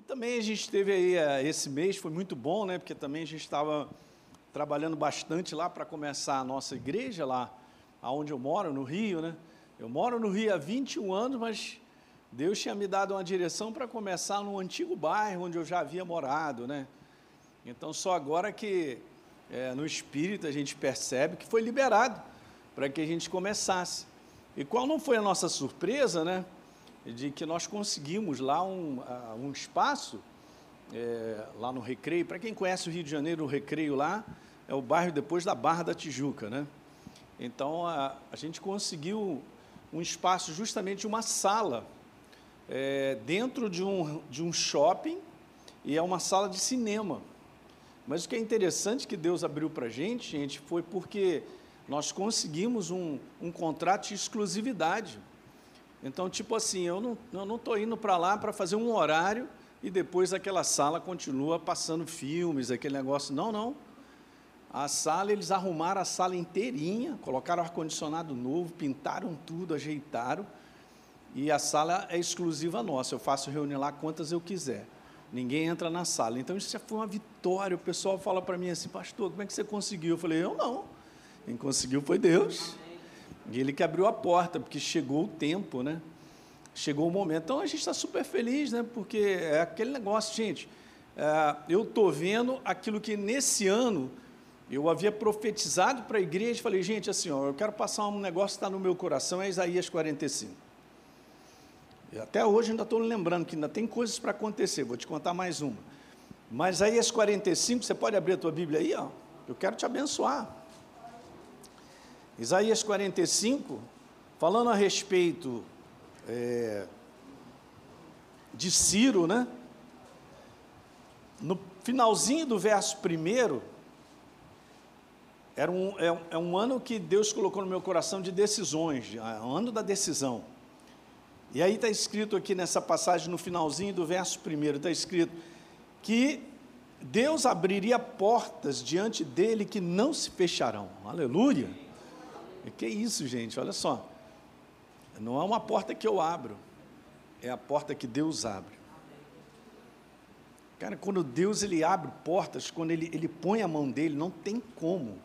E também a gente teve aí eh, esse mês, foi muito bom, né? Porque também a gente estava trabalhando bastante lá para começar a nossa igreja lá, aonde eu moro, no Rio, né? Eu moro no Rio há 21 anos, mas Deus tinha me dado uma direção para começar no antigo bairro onde eu já havia morado, né? Então só agora que é, no Espírito a gente percebe que foi liberado para que a gente começasse. E qual não foi a nossa surpresa, né? De que nós conseguimos lá um, um espaço, é, lá no Recreio. Para quem conhece o Rio de Janeiro, o Recreio lá é o bairro depois da Barra da Tijuca, né? Então a, a gente conseguiu um espaço, justamente uma sala, é, dentro de um, de um shopping, e é uma sala de cinema. Mas o que é interessante que Deus abriu para a gente, gente, foi porque nós conseguimos um, um contrato de exclusividade. Então, tipo assim, eu não estou indo para lá para fazer um horário e depois aquela sala continua passando filmes, aquele negócio. Não, não. A sala, eles arrumaram a sala inteirinha, colocaram ar-condicionado novo, pintaram tudo, ajeitaram. E a sala é exclusiva nossa. Eu faço reunião lá quantas eu quiser. Ninguém entra na sala. Então isso já foi uma vitória. O pessoal fala para mim assim, pastor, como é que você conseguiu? Eu falei, eu não. Quem conseguiu foi Deus. E ele que abriu a porta, porque chegou o tempo, né? Chegou o momento. Então a gente está super feliz, né? Porque é aquele negócio, gente. É, eu estou vendo aquilo que nesse ano eu havia profetizado para a igreja. Falei, gente, assim, ó, eu quero passar um negócio que está no meu coração, é Isaías 45. E até hoje ainda estou lembrando que ainda tem coisas para acontecer. Vou te contar mais uma. Mas Isaías 45, você pode abrir a tua Bíblia aí, ó. Eu quero te abençoar. Isaías 45, falando a respeito é, de Ciro, né? No finalzinho do verso primeiro, era um, é, é um ano que Deus colocou no meu coração de decisões, é um ano da decisão. E aí está escrito aqui nessa passagem, no finalzinho do verso primeiro, está escrito que Deus abriria portas diante dele que não se fecharão. Aleluia! E que isso, gente? Olha só. Não é uma porta que eu abro, é a porta que Deus abre. Cara, quando Deus ele abre portas, quando ele, ele põe a mão dele, não tem como.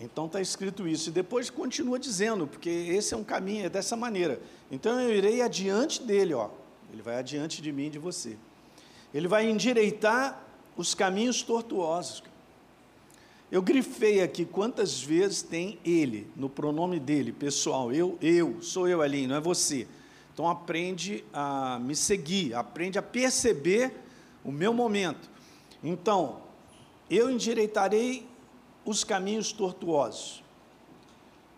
Então está escrito isso. E depois continua dizendo, porque esse é um caminho, é dessa maneira. Então eu irei adiante dele, ó. Ele vai adiante de mim e de você. Ele vai endireitar os caminhos tortuosos. Eu grifei aqui quantas vezes tem ele, no pronome dele, pessoal. Eu, eu, sou eu ali, não é você. Então aprende a me seguir, aprende a perceber o meu momento. Então, eu endireitarei os caminhos tortuosos.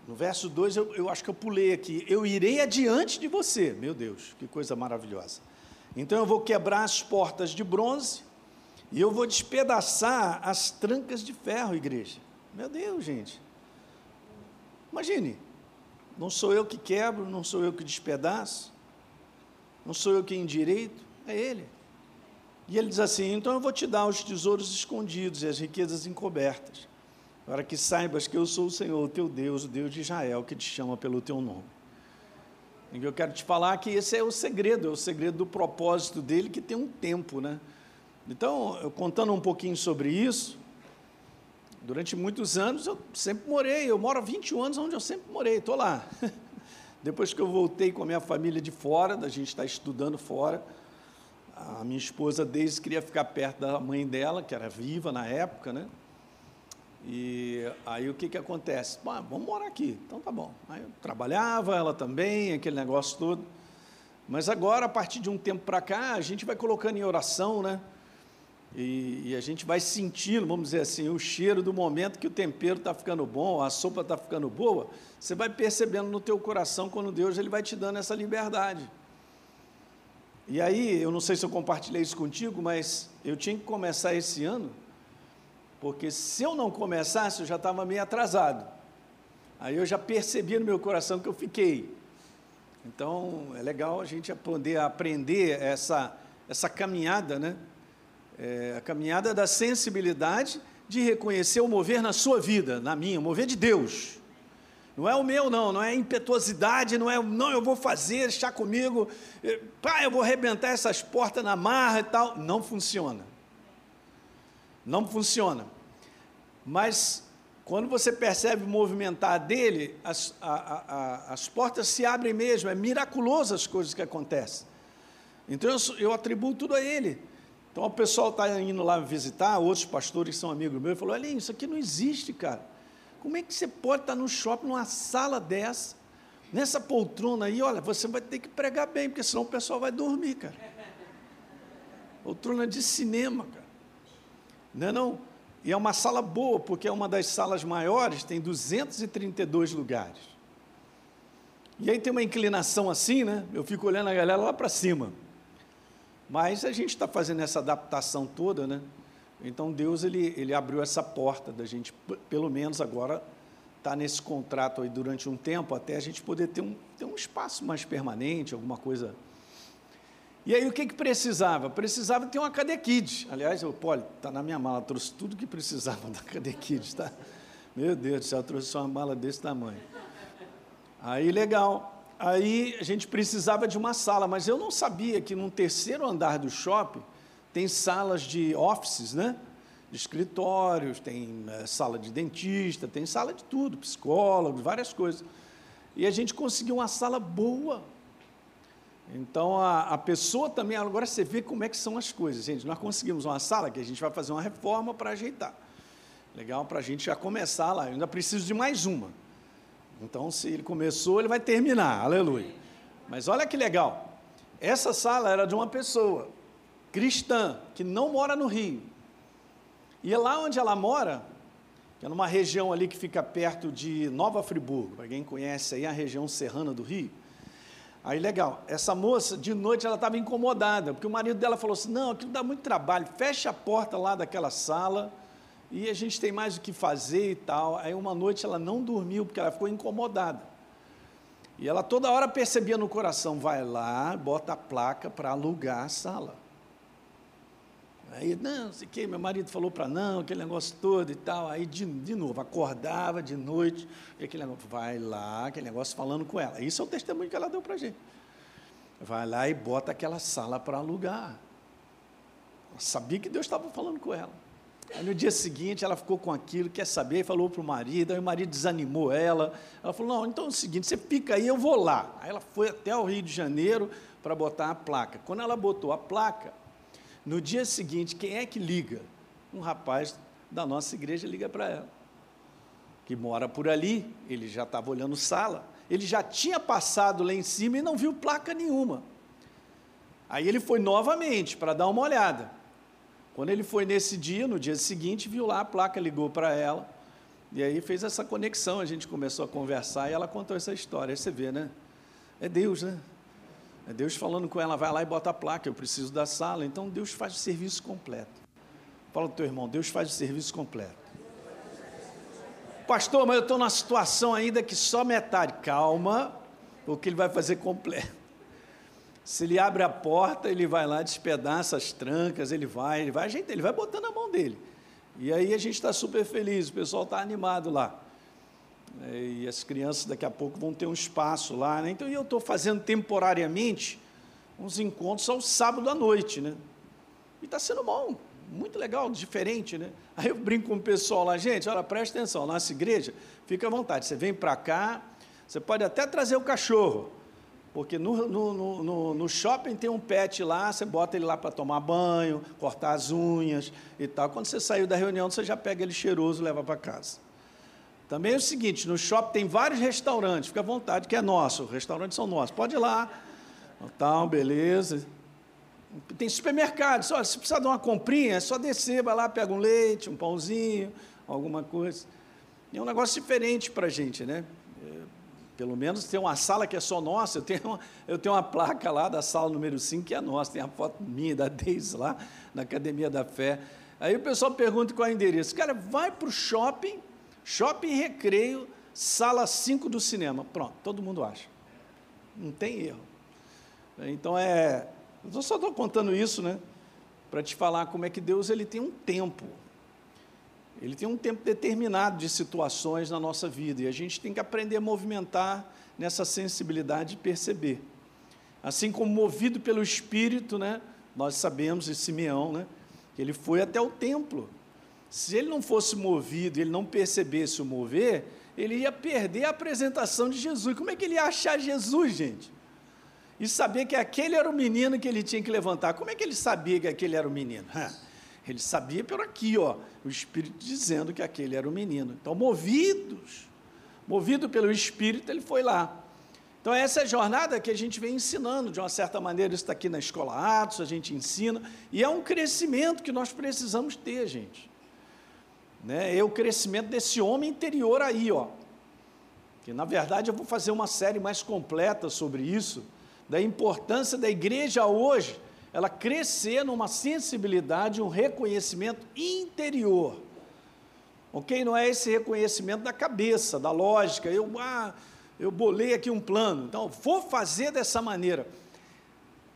No verso 2, eu, eu acho que eu pulei aqui. Eu irei adiante de você. Meu Deus, que coisa maravilhosa. Então eu vou quebrar as portas de bronze e eu vou despedaçar as trancas de ferro, igreja. Meu Deus, gente. Imagine, não sou eu que quebro, não sou eu que despedaço, não sou eu que endireito, é Ele. E ele diz assim: então eu vou te dar os tesouros escondidos e as riquezas encobertas, para que saibas que eu sou o Senhor, o teu Deus, o Deus de Israel, que te chama pelo teu nome. E eu quero te falar que esse é o segredo, é o segredo do propósito dele, que tem um tempo, né? Então, contando um pouquinho sobre isso, durante muitos anos eu sempre morei, eu moro há 21 anos onde eu sempre morei, estou lá. Depois que eu voltei com a minha família de fora, da gente estar tá estudando fora, a minha esposa desde queria ficar perto da mãe dela, que era viva na época, né? E aí o que, que acontece? Bom, vamos morar aqui, então tá bom. Aí eu trabalhava, ela também, aquele negócio todo. Mas agora, a partir de um tempo para cá, a gente vai colocando em oração, né? E, e, a gente vai sentindo, vamos dizer assim, o cheiro do momento que o tempero está ficando bom, a sopa está ficando boa, você vai percebendo no teu coração quando Deus ele vai te dando essa liberdade. E aí, eu não sei se eu compartilhei isso contigo, mas eu tinha que começar esse ano, porque se eu não começasse, eu já estava meio atrasado. Aí eu já percebi no meu coração que eu fiquei. Então, é legal a gente poder aprender essa, essa caminhada, né? É, a caminhada da sensibilidade de reconhecer o mover na sua vida, na minha, o mover de Deus. Não é o meu, não, não é impetuosidade, não é, não, eu vou fazer, deixar comigo, eh, pá, eu vou arrebentar essas portas na marra e tal. Não funciona. Não funciona. Mas quando você percebe o movimentar dele, as, a, a, a, as portas se abrem mesmo, é miraculoso as coisas que acontecem. Então eu, eu atribuo tudo a ele. Então o pessoal está indo lá visitar, outros pastores que são amigos meus, falou: Olha, isso aqui não existe, cara. Como é que você pode estar tá no shopping, numa sala dessa, nessa poltrona aí? Olha, você vai ter que pregar bem, porque senão o pessoal vai dormir, cara. Poltrona de cinema, cara. Não é não? E é uma sala boa, porque é uma das salas maiores, tem 232 lugares. E aí tem uma inclinação assim, né? Eu fico olhando a galera lá para cima. Mas a gente está fazendo essa adaptação toda, né? Então Deus ele, ele abriu essa porta da gente, pelo menos agora, estar tá nesse contrato aí durante um tempo, até a gente poder ter um, ter um espaço mais permanente, alguma coisa e aí o que, que precisava? Precisava ter uma Cadequides. Aliás, o Poli, está na minha mala, trouxe tudo que precisava da Cadequides, tá? Meu Deus do céu, trouxe uma mala desse tamanho. Aí, legal. Aí a gente precisava de uma sala, mas eu não sabia que no terceiro andar do shopping tem salas de offices, né? De escritórios, tem é, sala de dentista, tem sala de tudo, psicólogo, várias coisas. E a gente conseguiu uma sala boa, então, a, a, pessoa também, agora você vê como é que são as coisas, gente. Nós conseguimos uma sala que a gente vai fazer uma reforma para ajeitar. Legal, para a gente já começar lá. Eu ainda preciso de mais uma. Então, se ele começou, ele vai terminar. Aleluia. Mas olha que legal. Essa sala era de uma pessoa cristã que não mora no Rio. E lá onde ela mora, que é numa região ali que fica perto de Nova Friburgo, para quem conhece aí a região serrana do Rio, Aí, legal, essa moça, de noite, ela estava incomodada, porque o marido dela falou assim: não, aquilo dá muito trabalho, fecha a porta lá daquela sala e a gente tem mais o que fazer e tal. Aí, uma noite, ela não dormiu, porque ela ficou incomodada. E ela toda hora percebia no coração: vai lá, bota a placa para alugar a sala. Aí, não, sei que, meu marido falou para não, aquele negócio todo e tal. Aí, de, de novo, acordava de noite, e aquele negócio, vai lá, aquele negócio falando com ela. Isso é o testemunho que ela deu para a gente. Vai lá e bota aquela sala para alugar. Ela sabia que Deus estava falando com ela. Aí no dia seguinte ela ficou com aquilo, quer saber, falou para o marido, aí o marido desanimou ela. Ela falou: Não, então é o seguinte, você fica aí, eu vou lá. Aí ela foi até o Rio de Janeiro para botar a placa. Quando ela botou a placa, no dia seguinte, quem é que liga? Um rapaz da nossa igreja liga para ela, que mora por ali, ele já estava olhando sala, ele já tinha passado lá em cima e não viu placa nenhuma. Aí ele foi novamente para dar uma olhada. Quando ele foi nesse dia, no dia seguinte, viu lá a placa, ligou para ela, e aí fez essa conexão, a gente começou a conversar e ela contou essa história. Aí você vê, né? É Deus, né? É Deus falando com ela, vai lá e bota a placa, eu preciso da sala. Então Deus faz o serviço completo. Fala para o teu irmão, Deus faz o serviço completo. Pastor, mas eu estou numa situação ainda que só metade. Calma, porque ele vai fazer completo. Se ele abre a porta, ele vai lá, despedaça as trancas, ele vai, ele vai ajeitar, ele vai botando a mão dele. E aí a gente está super feliz, o pessoal está animado lá. E as crianças daqui a pouco vão ter um espaço lá, né? Então eu estou fazendo temporariamente uns encontros ao sábado à noite, né? E está sendo bom, muito legal, diferente, né? Aí eu brinco com o pessoal lá, gente, olha, presta atenção, nossa igreja, fica à vontade, você vem para cá, você pode até trazer o cachorro, porque no, no, no, no, shopping tem um pet lá, você bota ele lá para tomar banho, cortar as unhas e tal. Quando você saiu da reunião, você já pega ele cheiroso e leva para casa. Também é o seguinte, no shopping tem vários restaurantes, fica à vontade, que é nosso, os restaurantes são nossos. Pode ir lá, tal, beleza. Tem supermercados, olha, se precisar de uma comprinha, é só descer, vai lá, pega um leite, um pãozinho, alguma coisa. É um negócio diferente para a gente, né? Pelo menos tem uma sala que é só nossa, eu tenho, uma, eu tenho uma placa lá da sala número 5 que é nossa, tem a foto minha da Deise lá, na Academia da Fé. Aí o pessoal pergunta qual é o endereço. Cara, vai para o shopping, Shopping Recreio, sala 5 do cinema. Pronto, todo mundo acha. Não tem erro. Então é. Eu só estou contando isso, né? Para te falar como é que Deus ele tem um tempo. Ele tem um tempo determinado de situações na nossa vida e a gente tem que aprender a movimentar nessa sensibilidade de perceber. Assim como movido pelo Espírito, né, nós sabemos, de Simeão, né, que ele foi até o templo. Se ele não fosse movido, ele não percebesse o mover, ele ia perder a apresentação de Jesus. Como é que ele ia achar Jesus, gente? E saber que aquele era o menino que ele tinha que levantar. Como é que ele sabia que aquele era o menino? Ele sabia por aqui, ó, o Espírito dizendo que aquele era o menino. Então, movidos, movido pelo Espírito, ele foi lá. Então, essa é a jornada que a gente vem ensinando, de uma certa maneira, isso está aqui na Escola Atos, a gente ensina, e é um crescimento que nós precisamos ter, gente. Né? É o crescimento desse homem interior aí, ó. Que, na verdade, eu vou fazer uma série mais completa sobre isso, da importância da igreja hoje ela crescer numa sensibilidade, um reconhecimento interior. Ok? Não é esse reconhecimento da cabeça, da lógica. Eu, ah, eu bolei aqui um plano. Então, vou fazer dessa maneira.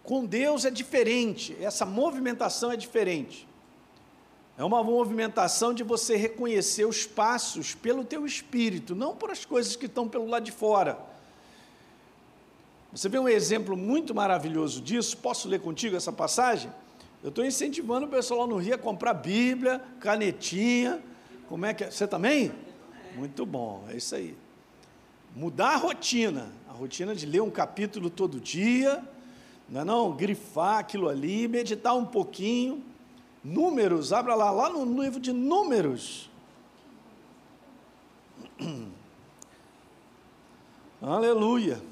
Com Deus é diferente, essa movimentação é diferente. É uma movimentação de você reconhecer os passos pelo teu espírito, não por as coisas que estão pelo lado de fora. Você vê um exemplo muito maravilhoso disso? Posso ler contigo essa passagem? Eu estou incentivando o pessoal lá no Rio a comprar Bíblia, canetinha. Como é que é? Você também? Muito bom, é isso aí. Mudar a rotina, a rotina de ler um capítulo todo dia, não é não? Grifar aquilo ali, meditar um pouquinho. Números, abra lá, lá no livro de Números. Aleluia.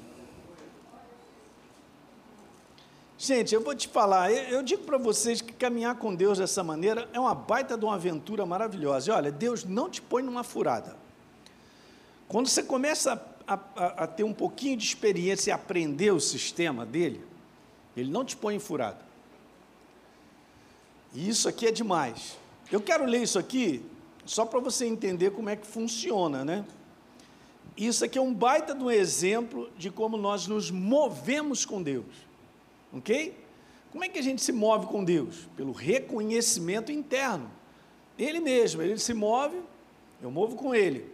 Gente, eu vou te falar, eu, eu digo para vocês que caminhar com Deus dessa maneira é uma baita de uma aventura maravilhosa. E olha, Deus não te põe numa furada. Quando você começa a, a, a ter um pouquinho de experiência e aprender o sistema dele, ele não te põe em furada. E isso aqui é demais. Eu quero ler isso aqui só para você entender como é que funciona, né? Isso aqui é um baita de um exemplo de como nós nos movemos com Deus. Ok? Como é que a gente se move com Deus? Pelo reconhecimento interno. Ele mesmo, ele se move, eu movo com ele.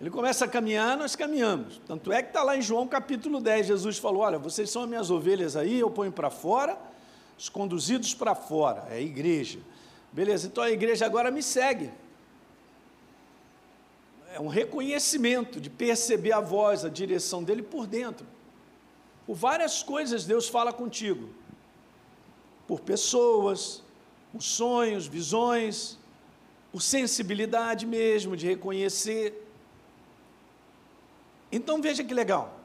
Ele começa a caminhar, nós caminhamos. Tanto é que está lá em João capítulo 10, Jesus falou: Olha, vocês são as minhas ovelhas aí, eu ponho para fora, os conduzidos para fora, é a igreja. Beleza, então a igreja agora me segue. É um reconhecimento de perceber a voz, a direção dele por dentro. Por várias coisas Deus fala contigo. Por pessoas, por sonhos, visões, por sensibilidade mesmo de reconhecer. Então veja que legal.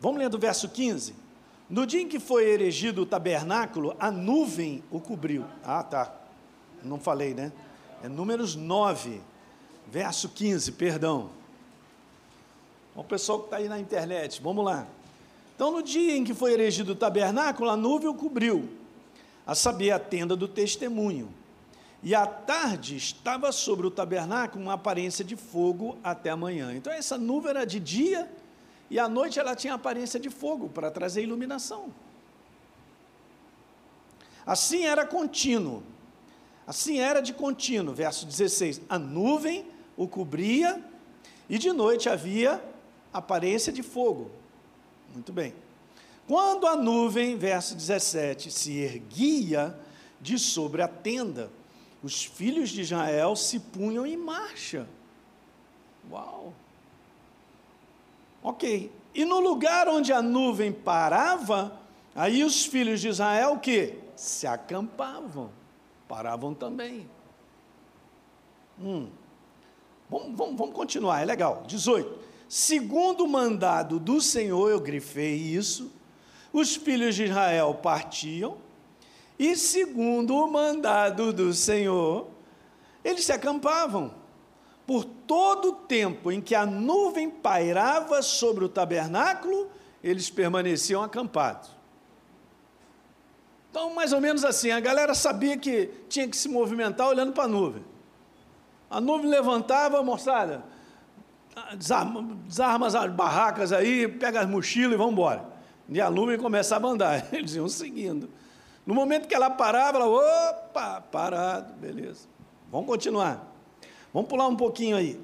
Vamos ler do verso 15. No dia em que foi erigido o tabernáculo, a nuvem o cobriu. Ah, tá. Não falei, né? É Números 9, verso 15, perdão. O pessoal que está aí na internet, vamos lá. Então, no dia em que foi erigido o tabernáculo, a nuvem o cobriu, a saber, a tenda do testemunho. E à tarde estava sobre o tabernáculo uma aparência de fogo até amanhã. Então, essa nuvem era de dia e à noite ela tinha aparência de fogo para trazer iluminação. Assim era contínuo. Assim era de contínuo. Verso 16: A nuvem o cobria e de noite havia aparência de fogo. Muito bem. Quando a nuvem, verso 17, se erguia de sobre a tenda, os filhos de Israel se punham em marcha. Uau! Ok. E no lugar onde a nuvem parava, aí os filhos de Israel que se acampavam, paravam também. Hum. Vamos, vamos, vamos continuar, é legal. 18 segundo o mandado do Senhor, eu grifei isso, os filhos de Israel partiam, e segundo o mandado do Senhor, eles se acampavam. Por todo o tempo em que a nuvem pairava sobre o tabernáculo, eles permaneciam acampados. Então, mais ou menos assim, a galera sabia que tinha que se movimentar olhando para a nuvem. A nuvem levantava, moçada, desarma, desarma as barracas aí, pega as mochilas e vamos embora. E a nuvem começava a andar, eles iam seguindo. No momento que ela parava, ela, opa, parado, beleza. Vamos continuar. Vamos pular um pouquinho aí.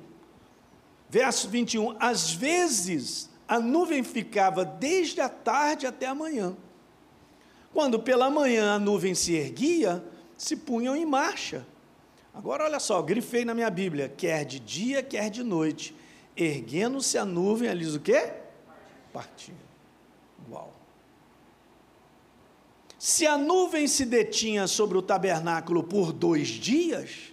Verso 21. Às vezes a nuvem ficava desde a tarde até a manhã. Quando pela manhã a nuvem se erguia, se punham em marcha. Agora olha só, grifei na minha Bíblia, quer de dia, quer de noite, erguendo-se a nuvem, ali o quê? Partia. Uau. Se a nuvem se detinha sobre o tabernáculo por dois dias,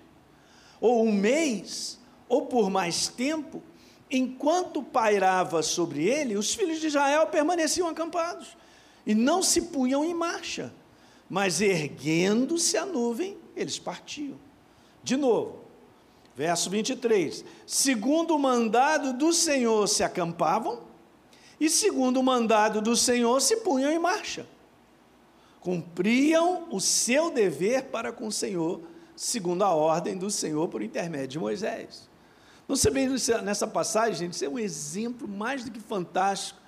ou um mês, ou por mais tempo, enquanto pairava sobre ele, os filhos de Israel permaneciam acampados e não se punham em marcha, mas erguendo-se a nuvem, eles partiam. De novo, verso 23: segundo o mandado do Senhor se acampavam, e segundo o mandado do Senhor se punham em marcha. Cumpriam o seu dever para com o Senhor, segundo a ordem do Senhor por intermédio de Moisés. Se vê nessa passagem, gente, isso é um exemplo mais do que fantástico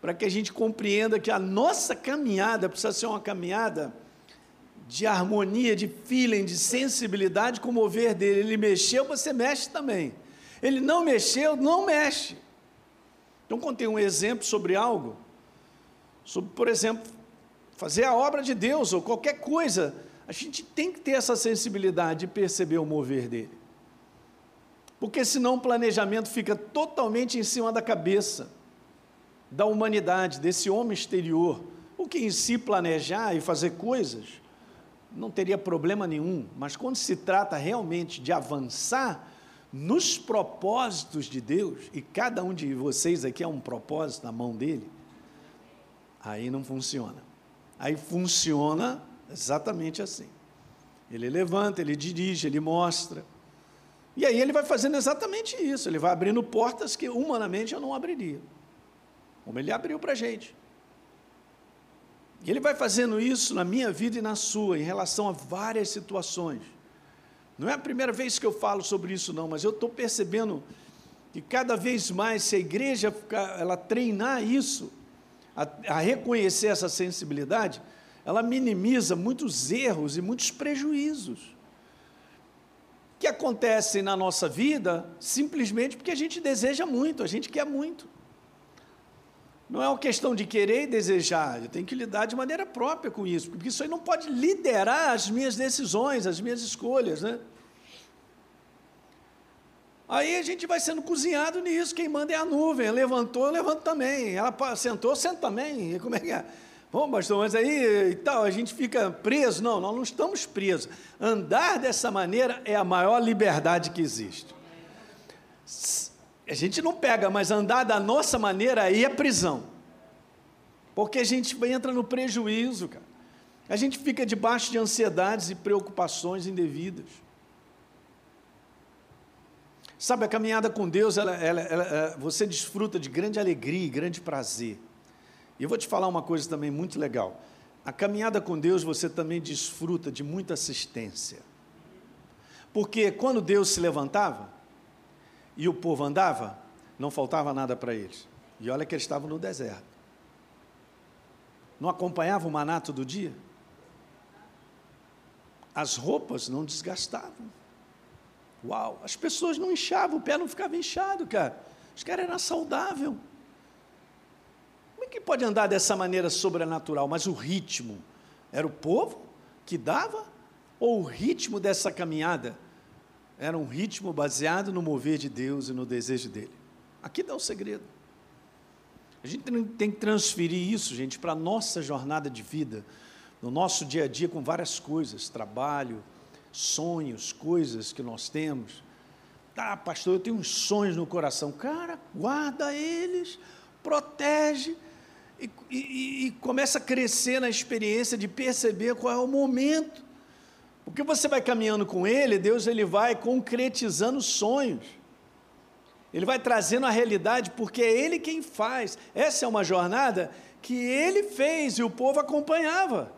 para que a gente compreenda que a nossa caminhada precisa ser uma caminhada de harmonia, de feeling, de sensibilidade com o mover dele. Ele mexeu, você mexe também. Ele não mexeu, não mexe. Então, contei um exemplo sobre algo, sobre, por exemplo, fazer a obra de Deus ou qualquer coisa, a gente tem que ter essa sensibilidade de perceber o mover dele porque senão o planejamento fica totalmente em cima da cabeça da humanidade, desse homem exterior. O que em si planejar e fazer coisas não teria problema nenhum, mas quando se trata realmente de avançar nos propósitos de Deus, e cada um de vocês aqui é um propósito na mão dele, aí não funciona. Aí funciona exatamente assim. Ele levanta, ele dirige, ele mostra. E aí ele vai fazendo exatamente isso, ele vai abrindo portas que humanamente eu não abriria, como ele abriu para a gente. E ele vai fazendo isso na minha vida e na sua, em relação a várias situações. Não é a primeira vez que eu falo sobre isso, não, mas eu estou percebendo que cada vez mais, se a igreja ela treinar isso, a, a reconhecer essa sensibilidade, ela minimiza muitos erros e muitos prejuízos que acontecem na nossa vida simplesmente porque a gente deseja muito, a gente quer muito. Não é uma questão de querer e desejar, eu tenho que lidar de maneira própria com isso, porque isso aí não pode liderar as minhas decisões, as minhas escolhas, né? Aí a gente vai sendo cozinhado nisso, quem manda é a nuvem, levantou, eu levanto também, ela sentou, senta também, como é que é? Bom, pastor, mas aí e tal, a gente fica preso. Não, nós não estamos presos. Andar dessa maneira é a maior liberdade que existe. A gente não pega, mas andar da nossa maneira aí é prisão. Porque a gente entra no prejuízo, cara. A gente fica debaixo de ansiedades e preocupações indevidas. Sabe, a caminhada com Deus, ela, ela, ela, você desfruta de grande alegria e grande prazer. E eu vou te falar uma coisa também muito legal. A caminhada com Deus você também desfruta de muita assistência. Porque quando Deus se levantava e o povo andava, não faltava nada para eles. E olha que eles estavam no deserto. Não acompanhava o maná todo dia? As roupas não desgastavam. Uau, as pessoas não inchavam, o pé não ficava inchado, cara. Os caras eram saudáveis que pode andar dessa maneira sobrenatural? Mas o ritmo era o povo que dava? Ou o ritmo dessa caminhada era um ritmo baseado no mover de Deus e no desejo dele? Aqui dá o segredo. A gente tem que transferir isso, gente, para a nossa jornada de vida, no nosso dia a dia, com várias coisas, trabalho, sonhos, coisas que nós temos. Tá, pastor, eu tenho uns sonhos no coração. Cara, guarda eles, protege, e, e, e começa a crescer na experiência de perceber qual é o momento. Porque você vai caminhando com Ele, Deus ele vai concretizando sonhos. Ele vai trazendo a realidade, porque é Ele quem faz. Essa é uma jornada que Ele fez e o povo acompanhava.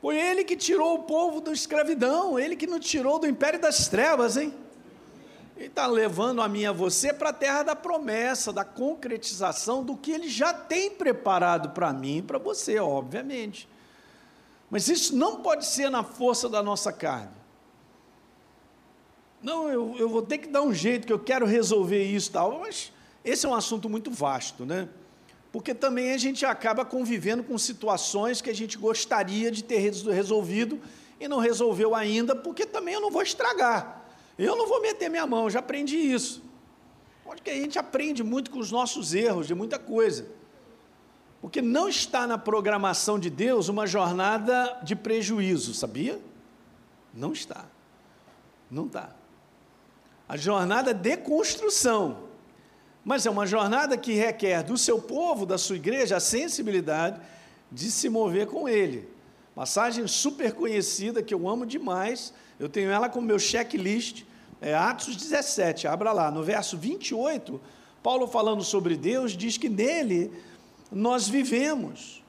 Foi Ele que tirou o povo da escravidão, Ele que nos tirou do império das trevas, hein? Ele está levando a mim e a você para a terra da promessa, da concretização do que ele já tem preparado para mim e para você, obviamente. Mas isso não pode ser na força da nossa carne. Não, eu, eu vou ter que dar um jeito, que eu quero resolver isso tal. Mas esse é um assunto muito vasto, né? Porque também a gente acaba convivendo com situações que a gente gostaria de ter resolvido e não resolveu ainda, porque também eu não vou estragar. Eu não vou meter minha mão, já aprendi isso. Onde que a gente aprende muito com os nossos erros, de muita coisa. Porque não está na programação de Deus uma jornada de prejuízo, sabia? Não está. Não está. A jornada de construção. Mas é uma jornada que requer do seu povo, da sua igreja, a sensibilidade de se mover com ele. Passagem super conhecida que eu amo demais. Eu tenho ela como meu checklist. É Atos 17, abra lá. No verso 28, Paulo falando sobre Deus, diz que nele nós vivemos,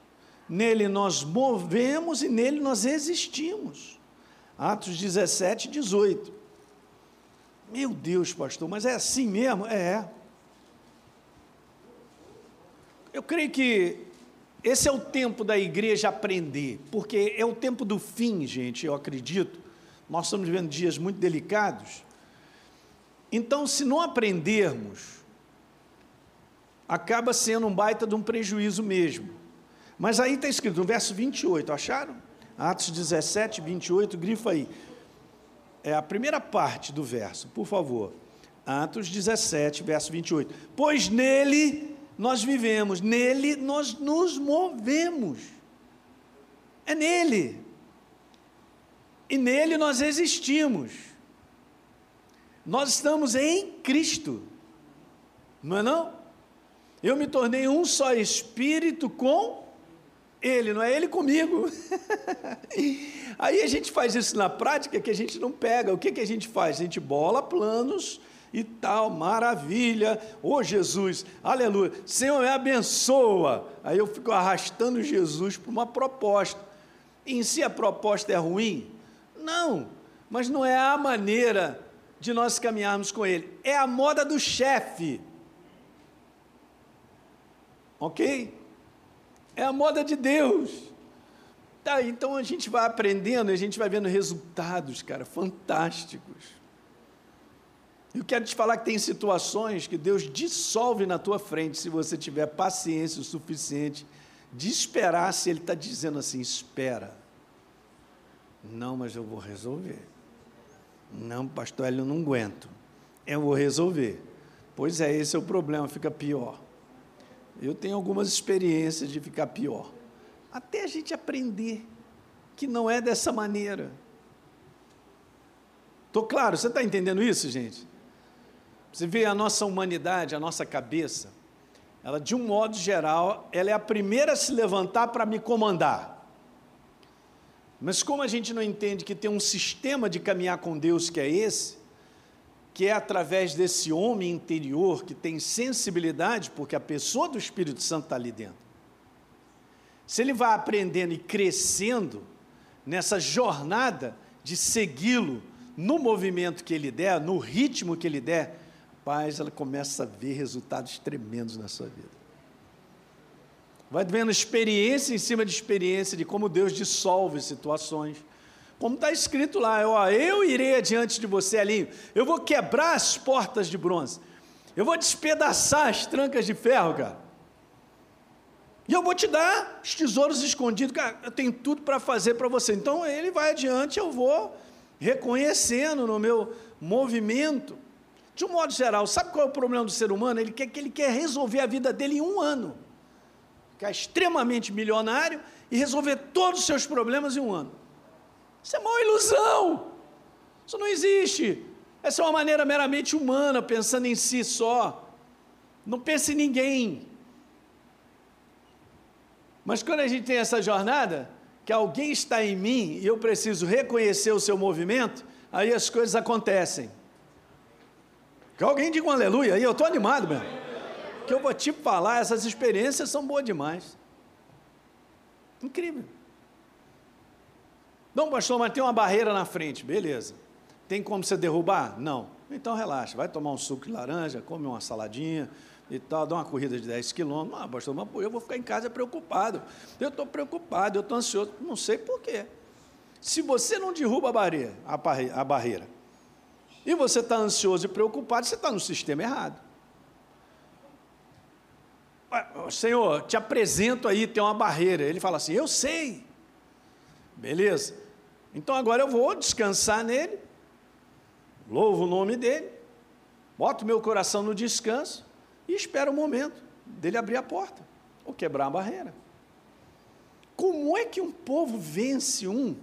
nele nós movemos e nele nós existimos. Atos 17, 18. Meu Deus, pastor, mas é assim mesmo? É. Eu creio que esse é o tempo da igreja aprender, porque é o tempo do fim, gente, eu acredito. Nós estamos vivendo dias muito delicados. Então, se não aprendermos, acaba sendo um baita de um prejuízo mesmo. Mas aí está escrito no verso 28, acharam? Atos 17, 28, grifa aí. É a primeira parte do verso, por favor. Atos 17, verso 28. Pois nele nós vivemos, nele nós nos movemos. É nele. E nele nós existimos. Nós estamos em Cristo. Não é não? Eu me tornei um só espírito com ele, não é ele comigo. Aí a gente faz isso na prática que a gente não pega. O que, que a gente faz? A gente bola planos e tal, maravilha, ô oh, Jesus, aleluia, Senhor me abençoa. Aí eu fico arrastando Jesus para uma proposta. em si a proposta é ruim? Não, mas não é a maneira de nós caminharmos com Ele, é a moda do chefe. Ok? É a moda de Deus. Tá, então a gente vai aprendendo, a gente vai vendo resultados, cara, fantásticos. Eu quero te falar que tem situações que Deus dissolve na tua frente se você tiver paciência o suficiente de esperar se Ele está dizendo assim: espera. Não, mas eu vou resolver. Não, pastor, eu não aguento. Eu vou resolver. Pois é, esse é o problema, fica pior. Eu tenho algumas experiências de ficar pior. Até a gente aprender que não é dessa maneira. Estou claro, você está entendendo isso, gente? Você vê a nossa humanidade, a nossa cabeça, ela de um modo geral, ela é a primeira a se levantar para me comandar. Mas como a gente não entende que tem um sistema de caminhar com Deus que é esse, que é através desse homem interior que tem sensibilidade, porque a pessoa do Espírito Santo está ali dentro. Se ele vai aprendendo e crescendo nessa jornada de segui-lo no movimento que ele der, no ritmo que ele der, paz, ela começa a ver resultados tremendos na sua vida. Vai vendo experiência em cima de experiência de como Deus dissolve situações. Como está escrito lá, ó, eu irei adiante de você, ali, eu vou quebrar as portas de bronze, eu vou despedaçar as trancas de ferro, cara. E eu vou te dar os tesouros escondidos, cara, eu tenho tudo para fazer para você. Então ele vai adiante, eu vou reconhecendo no meu movimento de um modo geral, sabe qual é o problema do ser humano? Ele quer que ele quer resolver a vida dele em um ano. Ficar extremamente milionário e resolver todos os seus problemas em um ano. Isso é uma ilusão. Isso não existe. Essa é uma maneira meramente humana, pensando em si só. Não pense em ninguém. Mas quando a gente tem essa jornada, que alguém está em mim e eu preciso reconhecer o seu movimento, aí as coisas acontecem. Que alguém diga um aleluia aí, eu estou animado mesmo. Que eu vou te falar, essas experiências são boas demais. Incrível. Não, pastor, mas tem uma barreira na frente, beleza. Tem como você derrubar? Não. Então relaxa, vai tomar um suco de laranja, come uma saladinha e tal, dá uma corrida de 10 quilômetros. Ah, pastor, mas eu vou ficar em casa preocupado. Eu estou preocupado, eu estou ansioso, não sei por quê. Se você não derruba a barreira, a barreira e você está ansioso e preocupado, você está no sistema errado. Senhor, te apresento aí, tem uma barreira. Ele fala assim: Eu sei. Beleza. Então agora eu vou descansar nele, louvo o nome dele, boto meu coração no descanso e espero o momento dele abrir a porta ou quebrar a barreira. Como é que um povo vence um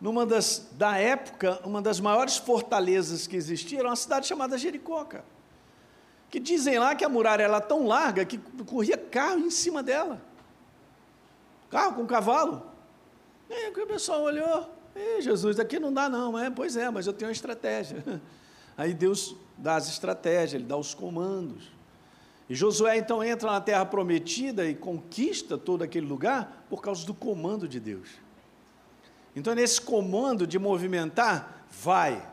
numa das da época, uma das maiores fortalezas que existiram, uma cidade chamada Jericó, cara. Que dizem lá que a muralha era tão larga que corria carro em cima dela. Carro com cavalo. E aí o pessoal olhou, Ei, Jesus, daqui não dá não, é, pois é, mas eu tenho uma estratégia. Aí Deus dá as estratégias, Ele dá os comandos. E Josué então entra na terra prometida e conquista todo aquele lugar por causa do comando de Deus. Então, nesse comando de movimentar, vai.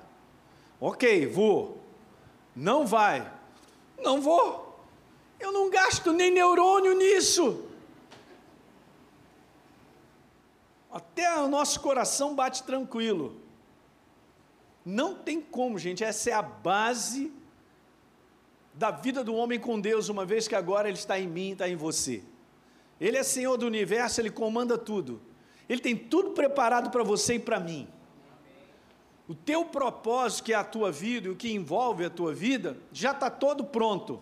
Ok, vou. Não vai. Não vou. Eu não gasto nem neurônio nisso. Até o nosso coração bate tranquilo. Não tem como, gente. Essa é a base da vida do homem com Deus, uma vez que agora ele está em mim, está em você. Ele é Senhor do universo, ele comanda tudo. Ele tem tudo preparado para você e para mim. O teu propósito, que é a tua vida e o que envolve a tua vida, já está todo pronto.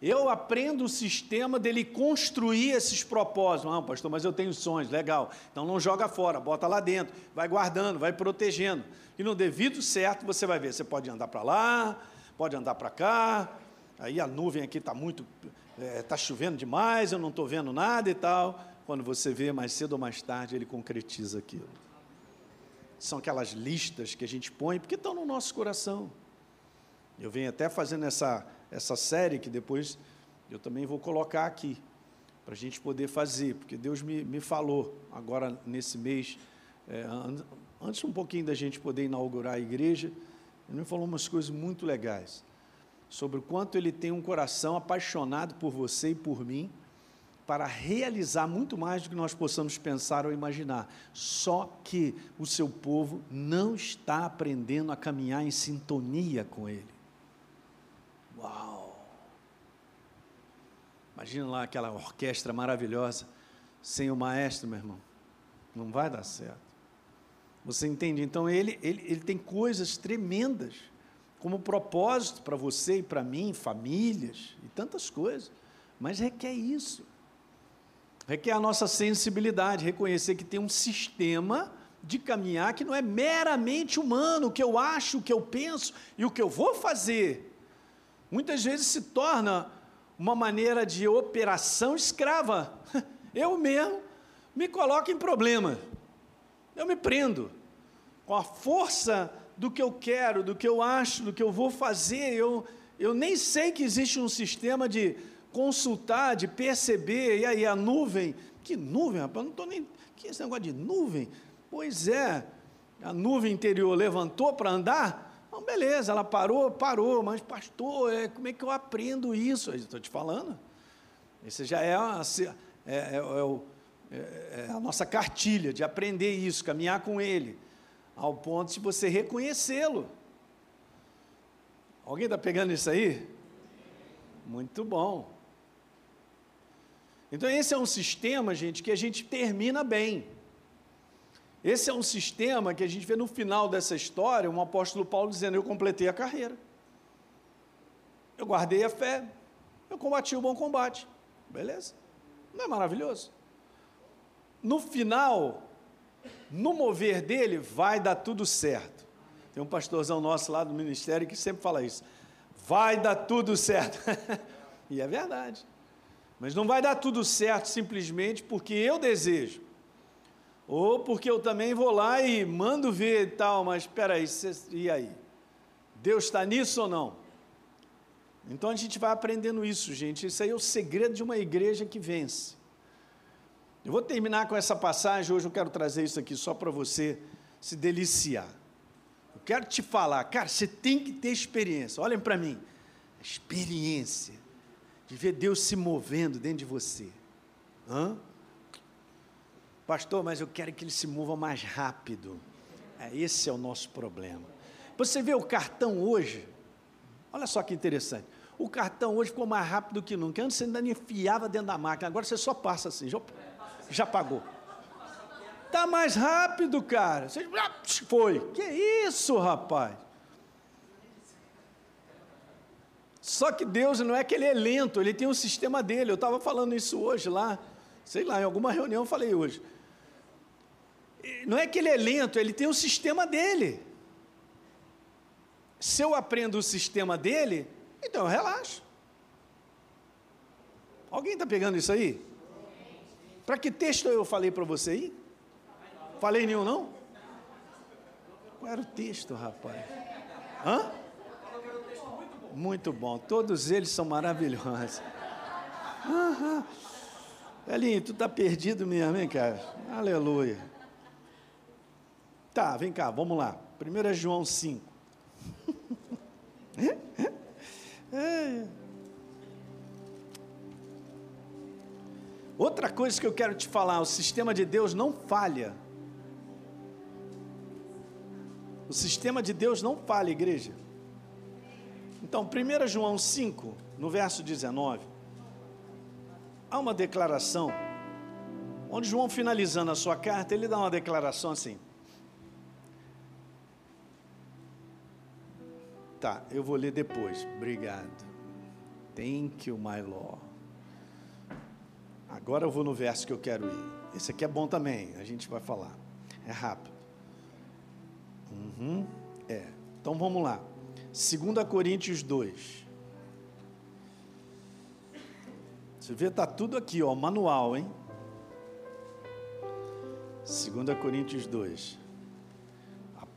Eu aprendo o sistema dele construir esses propósitos. Não, pastor, mas eu tenho sonhos, legal. Então não joga fora, bota lá dentro, vai guardando, vai protegendo. E no devido certo você vai ver, você pode andar para lá, pode andar para cá. Aí a nuvem aqui está muito, está é, tá chovendo demais, eu não estou vendo nada e tal. Quando você vê, mais cedo ou mais tarde, ele concretiza aquilo. São aquelas listas que a gente põe, porque estão no nosso coração. Eu venho até fazendo essa, essa série que depois eu também vou colocar aqui, para a gente poder fazer, porque Deus me, me falou agora nesse mês, é, antes um pouquinho da gente poder inaugurar a igreja, ele me falou umas coisas muito legais sobre o quanto ele tem um coração apaixonado por você e por mim para realizar muito mais do que nós possamos pensar ou imaginar. Só que o seu povo não está aprendendo a caminhar em sintonia com ele. Uau! Imagina lá aquela orquestra maravilhosa sem o maestro, meu irmão. Não vai dar certo. Você entende? Então ele, ele, ele tem coisas tremendas como propósito para você e para mim, famílias e tantas coisas. Mas requer isso requer a nossa sensibilidade, reconhecer que tem um sistema de caminhar que não é meramente humano, o que eu acho, o que eu penso e o que eu vou fazer. Muitas vezes se torna uma maneira de operação escrava. Eu mesmo me coloco em problema. Eu me prendo com a força do que eu quero, do que eu acho, do que eu vou fazer. Eu, eu nem sei que existe um sistema de consultar, de perceber, e aí a nuvem, que nuvem, rapaz, não estou nem, que esse negócio de nuvem? Pois é, a nuvem interior levantou para andar, não, beleza, ela parou, parou, mas pastor, é, como é que eu aprendo isso? Estou te falando, esse já é, é, é, é, é, é a nossa cartilha de aprender isso, caminhar com ele, ao ponto de você reconhecê-lo. Alguém está pegando isso aí? Muito bom. Então, esse é um sistema, gente, que a gente termina bem. Esse é um sistema que a gente vê no final dessa história, um apóstolo Paulo dizendo: Eu completei a carreira, eu guardei a fé, eu combati o bom combate. Beleza? Não é maravilhoso? No final, no mover dele, vai dar tudo certo. Tem um pastorzão nosso lá do ministério que sempre fala isso: vai dar tudo certo. e é verdade. Mas não vai dar tudo certo simplesmente porque eu desejo. Ou porque eu também vou lá e mando ver e tal, mas espera aí, e aí? Deus está nisso ou não? Então a gente vai aprendendo isso, gente. Isso aí é o segredo de uma igreja que vence. Eu vou terminar com essa passagem, hoje eu quero trazer isso aqui só para você se deliciar. Eu quero te falar, cara, você tem que ter experiência. Olhem para mim. Experiência de ver Deus se movendo dentro de você. Hã? Pastor, mas eu quero que ele se mova mais rápido. É, esse é o nosso problema. Você vê o cartão hoje, olha só que interessante. O cartão hoje ficou mais rápido que nunca. Antes você ainda enfiava dentro da máquina, agora você só passa assim, já, já pagou. Tá mais rápido, cara. Você foi. Que isso, rapaz? Só que Deus não é que ele é lento, ele tem um sistema dele. Eu estava falando isso hoje lá, sei lá, em alguma reunião eu falei hoje. Não é que ele é lento, ele tem um sistema dele. Se eu aprendo o sistema dele, então eu relaxo. Alguém está pegando isso aí? Para que texto eu falei para você aí? Falei nenhum, não? Qual era o texto, rapaz? Hã? Muito bom. Todos eles são maravilhosos. Uhum. Elinho, tu tá perdido mesmo, hein, cara? Aleluia. Tá, vem cá, vamos lá. 1 João 5. é. Outra coisa que eu quero te falar: o sistema de Deus não falha. O sistema de Deus não falha, igreja. Então, 1 João 5, no verso 19, há uma declaração, onde João, finalizando a sua carta, ele dá uma declaração assim. Tá, eu vou ler depois. Obrigado. Thank you, my Lord. Agora eu vou no verso que eu quero ir. Esse aqui é bom também, a gente vai falar. É rápido. Uhum, é. Então vamos lá. 2 Coríntios 2. Você vê, está tudo aqui, ó, manual, hein? 2 Coríntios 2.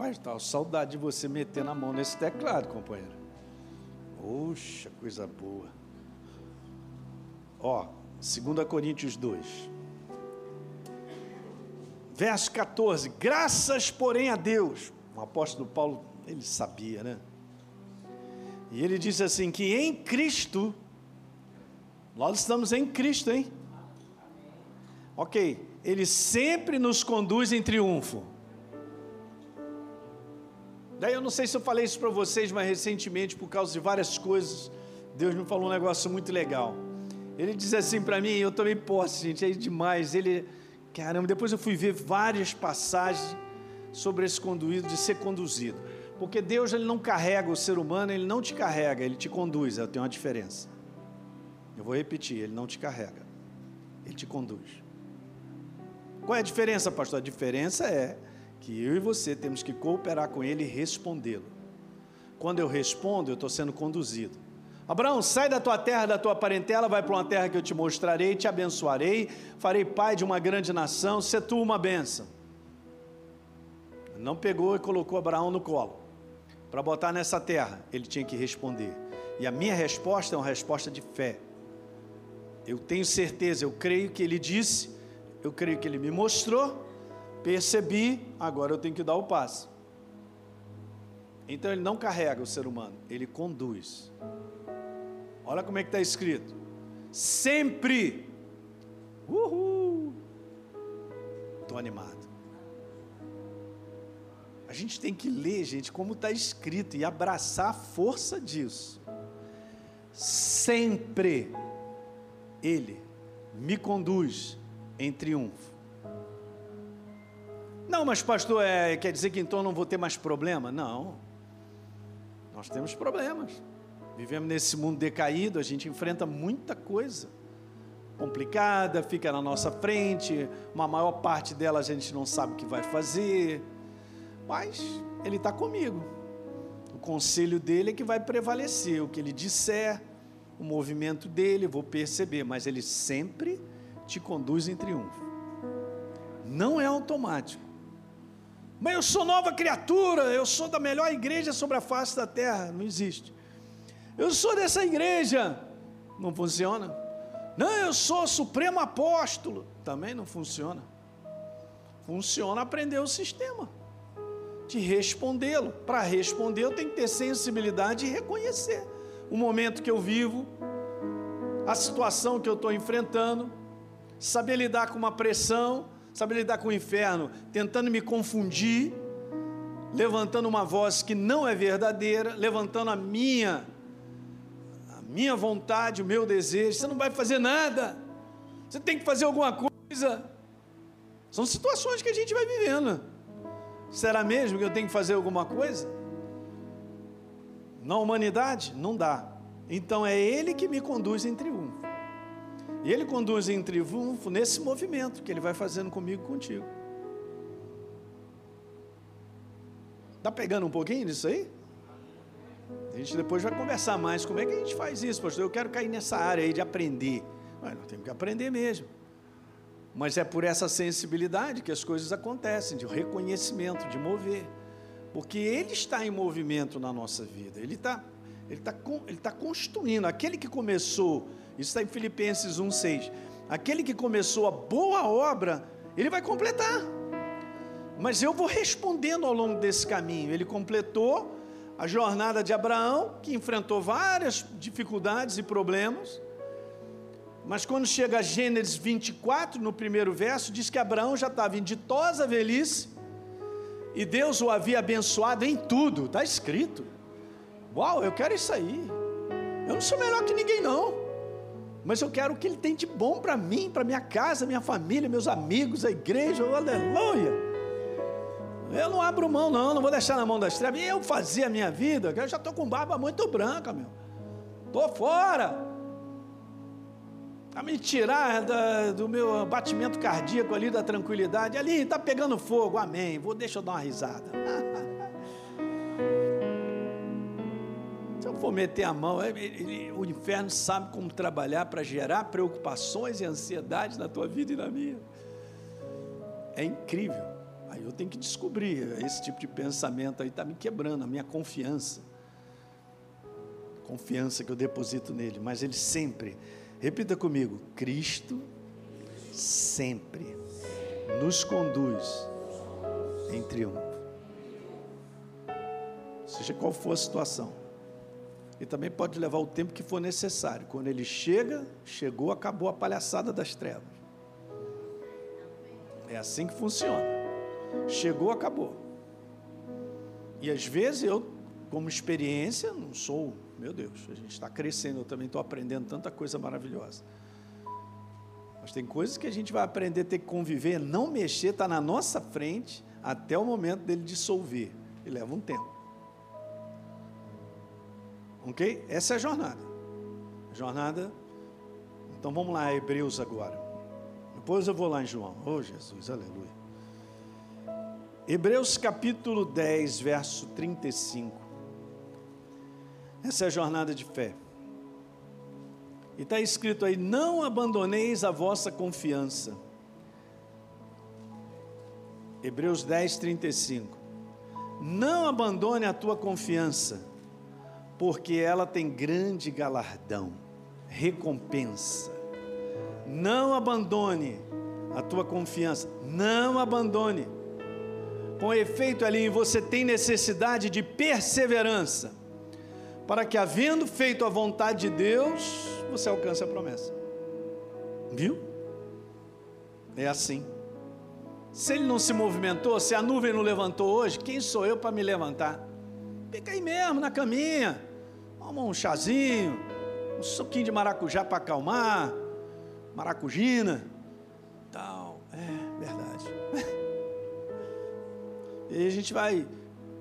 Rapaz, tá saudade de você meter na mão nesse teclado, companheiro. Poxa, coisa boa. Ó, 2 Coríntios 2. Verso 14. Graças, porém, a Deus. O apóstolo Paulo, ele sabia, né? E ele disse assim: que em Cristo, nós estamos em Cristo, hein? Ok, ele sempre nos conduz em triunfo. Daí eu não sei se eu falei isso para vocês, mas recentemente, por causa de várias coisas, Deus me falou um negócio muito legal. Ele diz assim para mim, eu tomei posse, gente, é demais. Ele, caramba, depois eu fui ver várias passagens sobre esse conduído, de ser conduzido. Porque Deus ele não carrega o ser humano, ele não te carrega, ele te conduz. Tem uma diferença. Eu vou repetir, ele não te carrega, ele te conduz. Qual é a diferença, pastor? A diferença é que eu e você temos que cooperar com ele e respondê-lo. Quando eu respondo, eu estou sendo conduzido. Abraão, sai da tua terra, da tua parentela, vai para uma terra que eu te mostrarei, te abençoarei, farei pai de uma grande nação, se tu uma benção. Não pegou e colocou Abraão no colo para botar nessa terra, ele tinha que responder. E a minha resposta é uma resposta de fé. Eu tenho certeza, eu creio que ele disse, eu creio que ele me mostrou, percebi, agora eu tenho que dar o passo. Então ele não carrega o ser humano, ele conduz. Olha como é que está escrito. Sempre. Uhul. Estou animado. A gente tem que ler, gente, como está escrito e abraçar a força disso. Sempre Ele me conduz em triunfo. Não, mas pastor, é, quer dizer que então não vou ter mais problema? Não. Nós temos problemas. Vivemos nesse mundo decaído, a gente enfrenta muita coisa complicada, fica na nossa frente, uma maior parte dela a gente não sabe o que vai fazer mas ele está comigo. O conselho dele é que vai prevalecer. O que ele disser, o movimento dele, vou perceber, mas ele sempre te conduz em triunfo. Não é automático. Mas eu sou nova criatura, eu sou da melhor igreja sobre a face da terra. Não existe. Eu sou dessa igreja. Não funciona. Não, eu sou supremo apóstolo. Também não funciona. Funciona aprender o sistema de respondê-lo. Para responder, eu tenho que ter sensibilidade e reconhecer o momento que eu vivo, a situação que eu estou enfrentando, saber lidar com uma pressão, saber lidar com o inferno, tentando me confundir, levantando uma voz que não é verdadeira, levantando a minha a minha vontade, o meu desejo. Você não vai fazer nada. Você tem que fazer alguma coisa. São situações que a gente vai vivendo. Será mesmo que eu tenho que fazer alguma coisa? Na humanidade, não dá. Então é Ele que me conduz em triunfo. E Ele conduz em triunfo nesse movimento que Ele vai fazendo comigo e contigo. Está pegando um pouquinho disso aí? A gente depois vai conversar mais. Como é que a gente faz isso, pastor? Eu quero cair nessa área aí de aprender. Mas nós temos que aprender mesmo. Mas é por essa sensibilidade que as coisas acontecem, de reconhecimento, de mover. Porque Ele está em movimento na nossa vida. Ele está ele está ele tá construindo. Aquele que começou, isso está em Filipenses 1,6. Aquele que começou a boa obra, ele vai completar. Mas eu vou respondendo ao longo desse caminho. Ele completou a jornada de Abraão, que enfrentou várias dificuldades e problemas. Mas quando chega a Gênesis 24, no primeiro verso, diz que Abraão já estava em ditosa velhice e Deus o havia abençoado em tudo, está escrito. Uau, eu quero isso aí. Eu não sou melhor que ninguém, não. Mas eu quero o que Ele tem de bom para mim, para minha casa, minha família, meus amigos, a igreja, aleluia. Eu não abro mão, não, não vou deixar na mão das trevas. Eu fazer a minha vida, eu já estou com barba muito branca, meu. Estou fora. A me tirar da, do meu batimento cardíaco ali, da tranquilidade. Ali, está pegando fogo, amém. Vou, deixa eu dar uma risada. for meter a mão, ele, o inferno sabe como trabalhar para gerar preocupações e ansiedade na tua vida e na minha. É incrível. Aí eu tenho que descobrir, esse tipo de pensamento aí está me quebrando, a minha confiança. Confiança que eu deposito nele, mas ele sempre, repita comigo, Cristo sempre nos conduz em triunfo. Seja qual for a situação. E também pode levar o tempo que for necessário. Quando ele chega, chegou, acabou a palhaçada das trevas. É assim que funciona. Chegou, acabou. E às vezes eu, como experiência, não sou, meu Deus, a gente está crescendo, eu também estou aprendendo tanta coisa maravilhosa. Mas tem coisas que a gente vai aprender a ter que conviver, não mexer, está na nossa frente até o momento dele dissolver. E leva um tempo. Ok? Essa é a jornada. jornada. Então vamos lá, Hebreus agora. Depois eu vou lá em João. Oh Jesus, aleluia. Hebreus capítulo 10, verso 35. Essa é a jornada de fé. E está escrito aí: Não abandoneis a vossa confiança. Hebreus 10, 35. Não abandone a tua confiança, porque ela tem grande galardão, recompensa. Não abandone a tua confiança, não abandone com efeito, ali você tem necessidade de perseverança, para que, havendo feito a vontade de Deus, você alcance a promessa. Viu? É assim. Se ele não se movimentou, se a nuvem não levantou hoje, quem sou eu para me levantar? Fica aí mesmo, na caminha. Toma um chazinho, um suquinho de maracujá para acalmar, maracujina, tal. É verdade. E a gente vai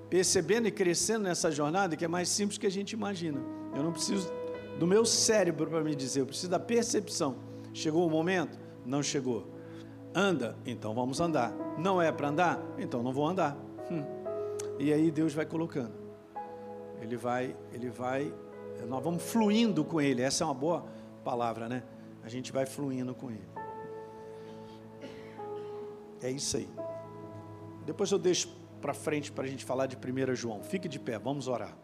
percebendo e crescendo nessa jornada que é mais simples que a gente imagina. Eu não preciso do meu cérebro para me dizer, eu preciso da percepção. Chegou o momento? Não chegou. Anda, então vamos andar. Não é para andar? Então não vou andar. Hum. E aí Deus vai colocando. Ele vai, ele vai, nós vamos fluindo com ele. Essa é uma boa palavra, né? A gente vai fluindo com ele. É isso aí. Depois eu deixo para frente para a gente falar de 1 João. Fique de pé, vamos orar.